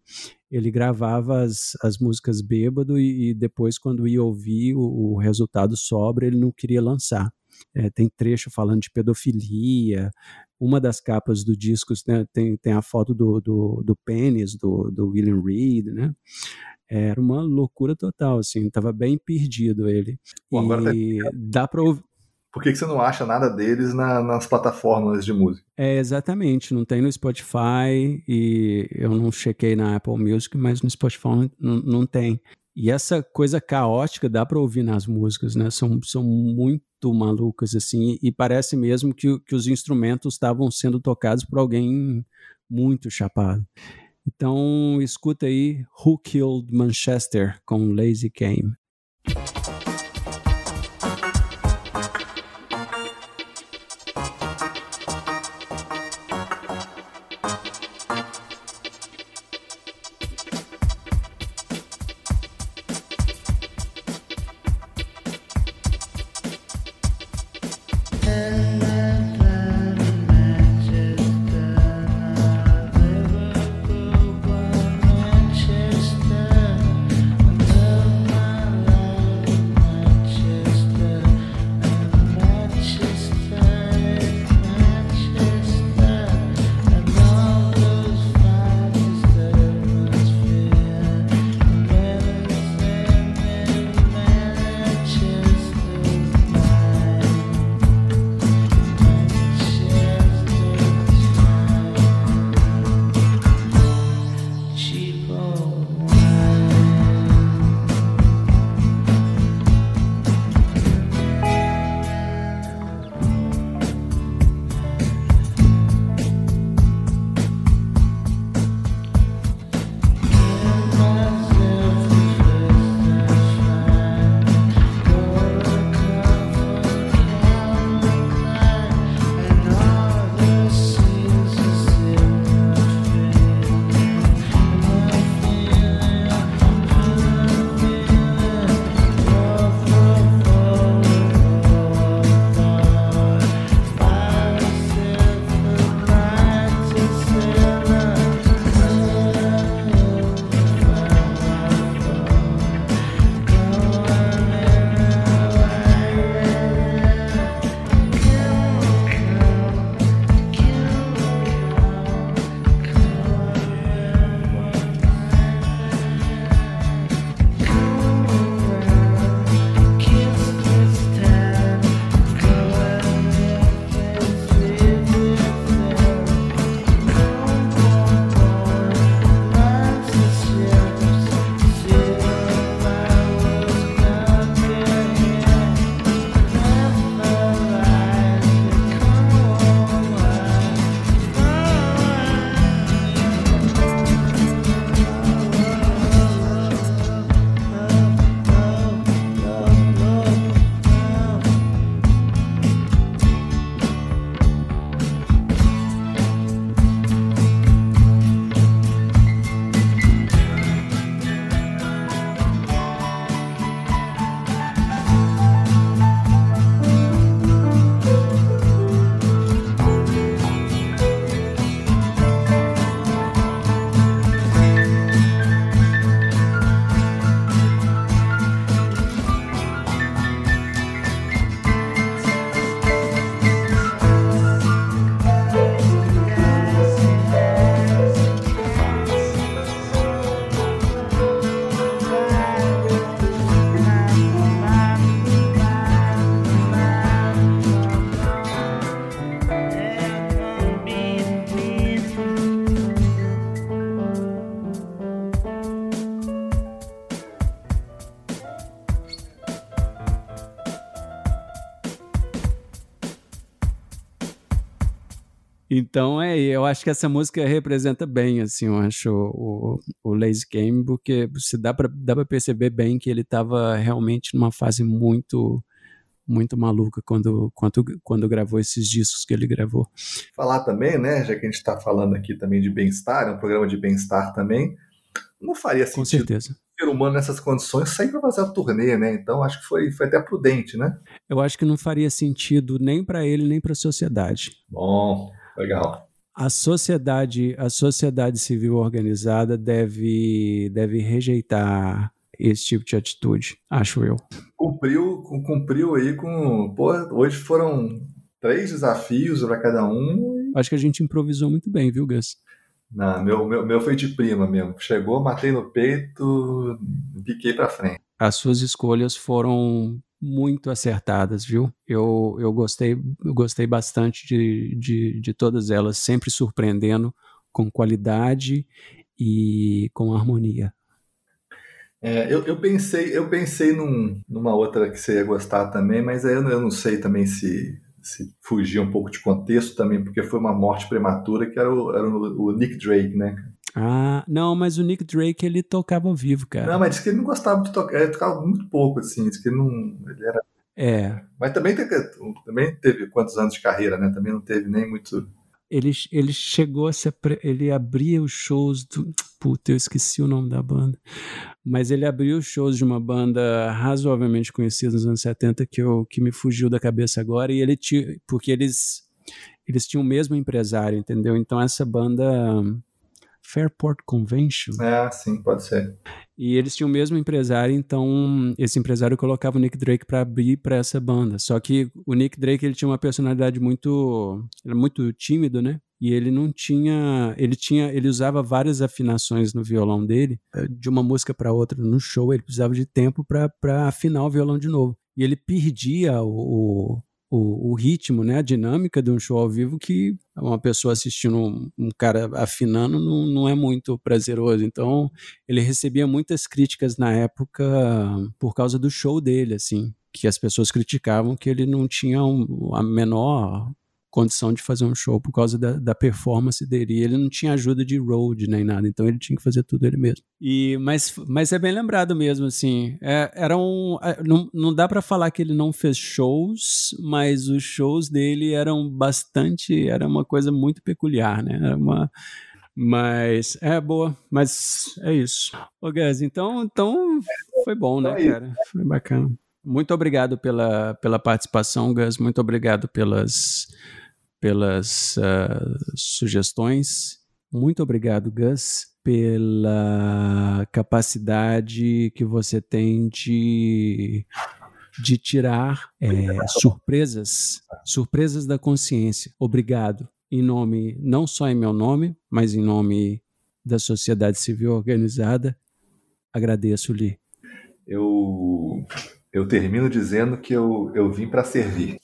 Speaker 2: ele gravava as, as músicas bêbado e, e depois, quando ia ouvir o, o resultado sobra, ele não queria lançar.
Speaker 5: É, tem trecho falando de pedofilia. Uma das capas do disco né, tem, tem a foto do, do, do pênis do, do William Reed, né? Era uma loucura total, assim, tava bem perdido ele. Bom, e tá... dá para ouvir.
Speaker 3: Por que, que você não acha nada deles na, nas plataformas de música?
Speaker 5: É, exatamente. Não tem no Spotify e eu não chequei na Apple Music, mas no Spotify não, não tem. E essa coisa caótica dá para ouvir nas músicas, né? São, são muito malucas, assim, e parece mesmo que, que os instrumentos estavam sendo tocados por alguém muito chapado. Então, escuta aí Who Killed Manchester com Lazy Game. Então é, eu acho que essa música representa bem, assim, eu acho o, o Lazy Game, porque você dá para dá pra perceber bem que ele estava realmente numa fase muito muito maluca quando, quando, quando gravou esses discos que ele gravou.
Speaker 3: Falar também, né, já que a gente está falando aqui também de bem-estar, é um programa de bem-estar também, não faria sentido
Speaker 5: Com certeza.
Speaker 3: ser humano nessas condições sair para fazer a turnê, né? Então acho que foi, foi até prudente, né?
Speaker 5: Eu acho que não faria sentido nem para ele nem para a sociedade.
Speaker 3: Bom, Legal.
Speaker 5: A sociedade, a sociedade civil organizada deve, deve rejeitar
Speaker 2: esse tipo de atitude, acho eu.
Speaker 3: Cumpriu, cumpriu aí com. Pô, hoje foram três desafios para cada um.
Speaker 2: Acho que a gente improvisou muito bem, viu, Gus?
Speaker 3: Não, meu, meu, meu foi de prima mesmo. Chegou, matei no peito, piquei para frente.
Speaker 2: As suas escolhas foram muito acertadas, viu? Eu, eu gostei eu gostei bastante de, de, de todas elas, sempre surpreendendo com qualidade e com harmonia.
Speaker 3: É, eu, eu, pensei, eu pensei num, numa outra que você ia gostar também, mas aí eu, eu não sei também se, se fugir um pouco de contexto também, porque foi uma morte prematura que era o, era o Nick Drake, né?
Speaker 2: Ah, não, mas o Nick Drake ele tocava ao vivo, cara.
Speaker 3: Não, mas disse que ele não gostava de tocar, ele tocava muito pouco, assim, disse que ele não. Ele era.
Speaker 2: É.
Speaker 3: Mas também teve, também teve quantos anos de carreira, né? Também não teve nem muito.
Speaker 2: Ele, ele chegou a se. Ele abria os shows do. Puta, eu esqueci o nome da banda. Mas ele abriu os shows de uma banda razoavelmente conhecida nos anos 70 que, eu, que me fugiu da cabeça agora. E ele tinha. Porque eles. Eles tinham o mesmo empresário, entendeu? Então essa banda Fairport Convention.
Speaker 3: É, sim, pode ser.
Speaker 2: E eles tinham o mesmo empresário, então esse empresário colocava o Nick Drake para abrir para essa banda. Só que o Nick Drake ele tinha uma personalidade muito, era muito tímido, né? E ele não tinha, ele tinha, ele usava várias afinações no violão dele, eh, de uma música para outra no show, ele precisava de tempo para afinar o violão de novo. E ele perdia o, o, o, ritmo, né, a dinâmica de um show ao vivo que uma pessoa assistindo um, um, cara afinando não, não é muito prazeroso. Então, ele recebia muitas críticas na época por causa do show dele, assim, que as pessoas criticavam que ele não tinha um, a menor condição de fazer um show por causa da, da performance dele. E ele não tinha ajuda de road nem nada, então ele tinha que fazer tudo ele mesmo. E mas, mas é bem lembrado mesmo, assim. É, era um, é, não, não dá para falar que ele não fez shows, mas os shows dele eram bastante, era uma coisa muito peculiar, né? Era uma mas é boa, mas é isso. Ô Gus, então, então foi bom, né, cara? Foi bacana. Muito obrigado pela, pela participação, Gus. Muito obrigado pelas pelas uh, sugestões. Muito obrigado, Gus, pela capacidade que você tem de, de tirar é, surpresas, surpresas da consciência. Obrigado. Em nome, não só em meu nome, mas em nome da sociedade civil organizada, agradeço-lhe.
Speaker 3: Eu, eu termino dizendo que eu, eu vim para servir.